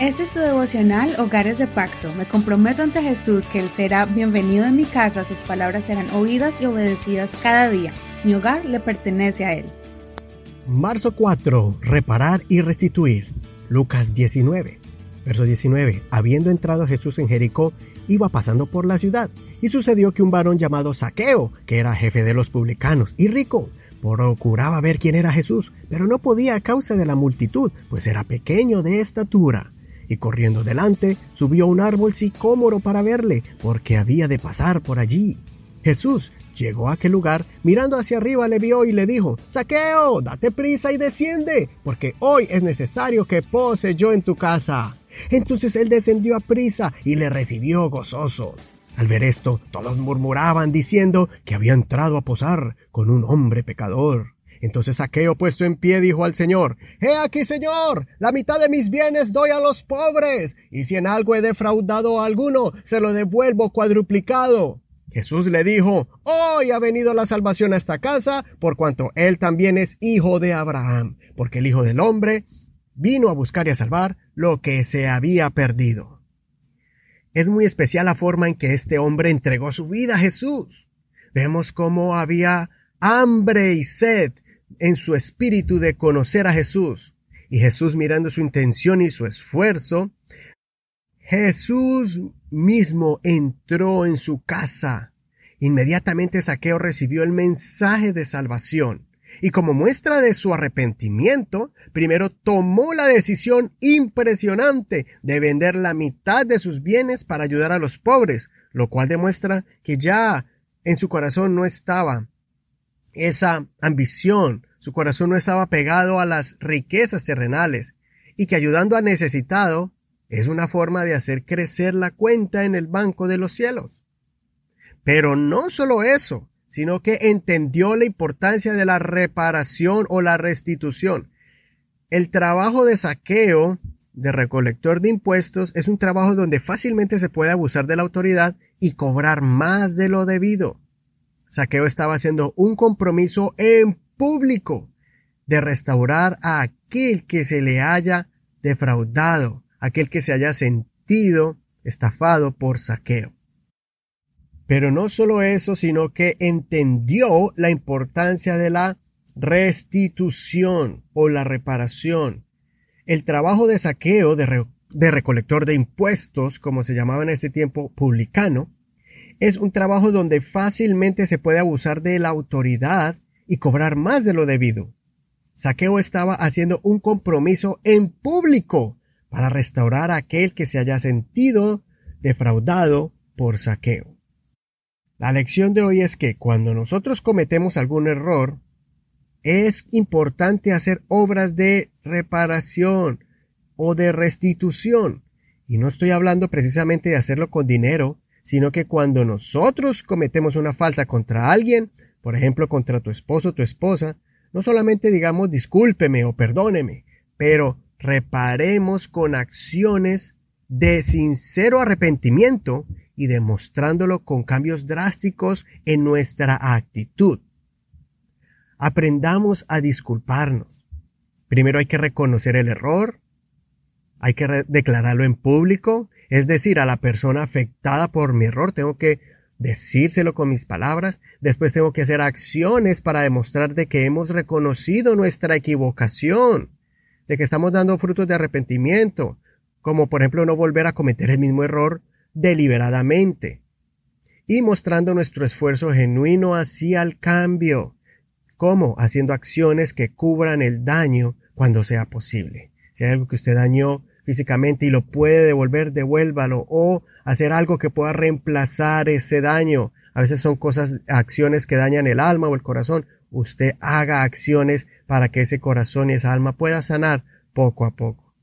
Este es tu devocional Hogares de Pacto. Me comprometo ante Jesús que Él será bienvenido en mi casa, sus palabras serán oídas y obedecidas cada día. Mi hogar le pertenece a Él. Marzo 4. Reparar y restituir. Lucas 19. Verso 19. Habiendo entrado Jesús en Jericó, iba pasando por la ciudad, y sucedió que un varón llamado Saqueo, que era jefe de los publicanos y rico, procuraba ver quién era Jesús, pero no podía a causa de la multitud, pues era pequeño de estatura. Y corriendo delante, subió a un árbol sicómoro para verle, porque había de pasar por allí. Jesús llegó a aquel lugar, mirando hacia arriba le vio y le dijo, Saqueo, date prisa y desciende, porque hoy es necesario que pose yo en tu casa. Entonces él descendió a prisa y le recibió gozoso. Al ver esto, todos murmuraban diciendo que había entrado a posar con un hombre pecador. Entonces Saqueo puesto en pie dijo al Señor, He aquí, Señor, la mitad de mis bienes doy a los pobres, y si en algo he defraudado a alguno, se lo devuelvo cuadruplicado. Jesús le dijo, Hoy ha venido la salvación a esta casa, por cuanto él también es hijo de Abraham, porque el Hijo del Hombre vino a buscar y a salvar lo que se había perdido. Es muy especial la forma en que este hombre entregó su vida a Jesús. Vemos cómo había hambre y sed en su espíritu de conocer a Jesús. Y Jesús mirando su intención y su esfuerzo, Jesús mismo entró en su casa. Inmediatamente Saqueo recibió el mensaje de salvación y como muestra de su arrepentimiento, primero tomó la decisión impresionante de vender la mitad de sus bienes para ayudar a los pobres, lo cual demuestra que ya en su corazón no estaba esa ambición, su corazón no estaba pegado a las riquezas terrenales, y que ayudando al necesitado es una forma de hacer crecer la cuenta en el banco de los cielos. Pero no solo eso, sino que entendió la importancia de la reparación o la restitución. El trabajo de saqueo de recolector de impuestos es un trabajo donde fácilmente se puede abusar de la autoridad y cobrar más de lo debido. Saqueo estaba haciendo un compromiso en público de restaurar a aquel que se le haya defraudado, aquel que se haya sentido estafado por saqueo. Pero no solo eso, sino que entendió la importancia de la restitución o la reparación. El trabajo de saqueo de, recolector de impuestos, como se llamaba en ese tiempo publicano, es un trabajo donde fácilmente se puede abusar de la autoridad y cobrar más de lo debido. Saqueo estaba haciendo un compromiso en público para restaurar a aquel que se haya sentido defraudado por saqueo. La lección de hoy es que cuando nosotros cometemos algún error, es importante hacer obras de reparación o de restitución. Y no estoy hablando precisamente de hacerlo con dinero, sino que cuando nosotros cometemos una falta contra alguien, por ejemplo contra tu esposo o tu esposa, no solamente digamos discúlpeme o perdóneme, pero reparemos con acciones de sincero arrepentimiento y demostrándolo con cambios drásticos en nuestra actitud. Aprendamos a disculparnos. Primero hay que reconocer el error, hay que declararlo en público, es decir, a la persona afectada por mi error tengo que decírselo con mis palabras, después tengo que hacer acciones para demostrar de que hemos reconocido nuestra equivocación, de que estamos dando frutos de arrepentimiento, como por ejemplo no volver a cometer el mismo error deliberadamente y mostrando nuestro esfuerzo genuino hacia el cambio. como Haciendo acciones que cubran el daño cuando sea posible. Si hay algo que usted dañó físicamente y lo puede devolver, devuélvalo o hacer algo que pueda reemplazar ese daño. A veces son cosas, acciones que dañan el alma o el corazón. Usted haga acciones para que ese corazón y esa alma pueda sanar poco a poco.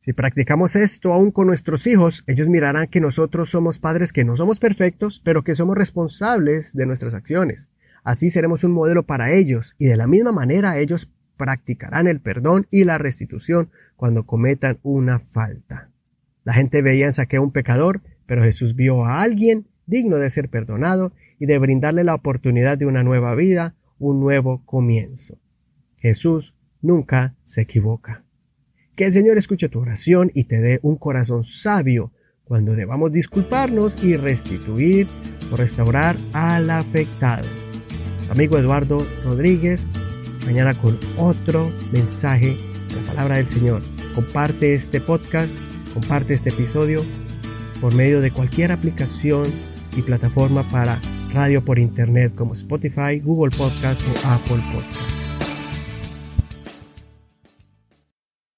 Si practicamos esto aún con nuestros hijos, ellos mirarán que nosotros somos padres que no somos perfectos, pero que somos responsables de nuestras acciones. Así seremos un modelo para ellos y de la misma manera ellos practicarán el perdón y la restitución cuando cometan una falta. La gente veía en Saqueo un pecador, pero Jesús vio a alguien digno de ser perdonado y de brindarle la oportunidad de una nueva vida, un nuevo comienzo. Jesús nunca se equivoca. Que el Señor escuche tu oración y te dé un corazón sabio cuando debamos disculparnos y restituir o restaurar al afectado. Amigo Eduardo Rodríguez, mañana con otro mensaje de la palabra del Señor. Comparte este podcast, comparte este episodio por medio de cualquier aplicación y plataforma para radio por internet como Spotify, Google Podcast o Apple Podcast.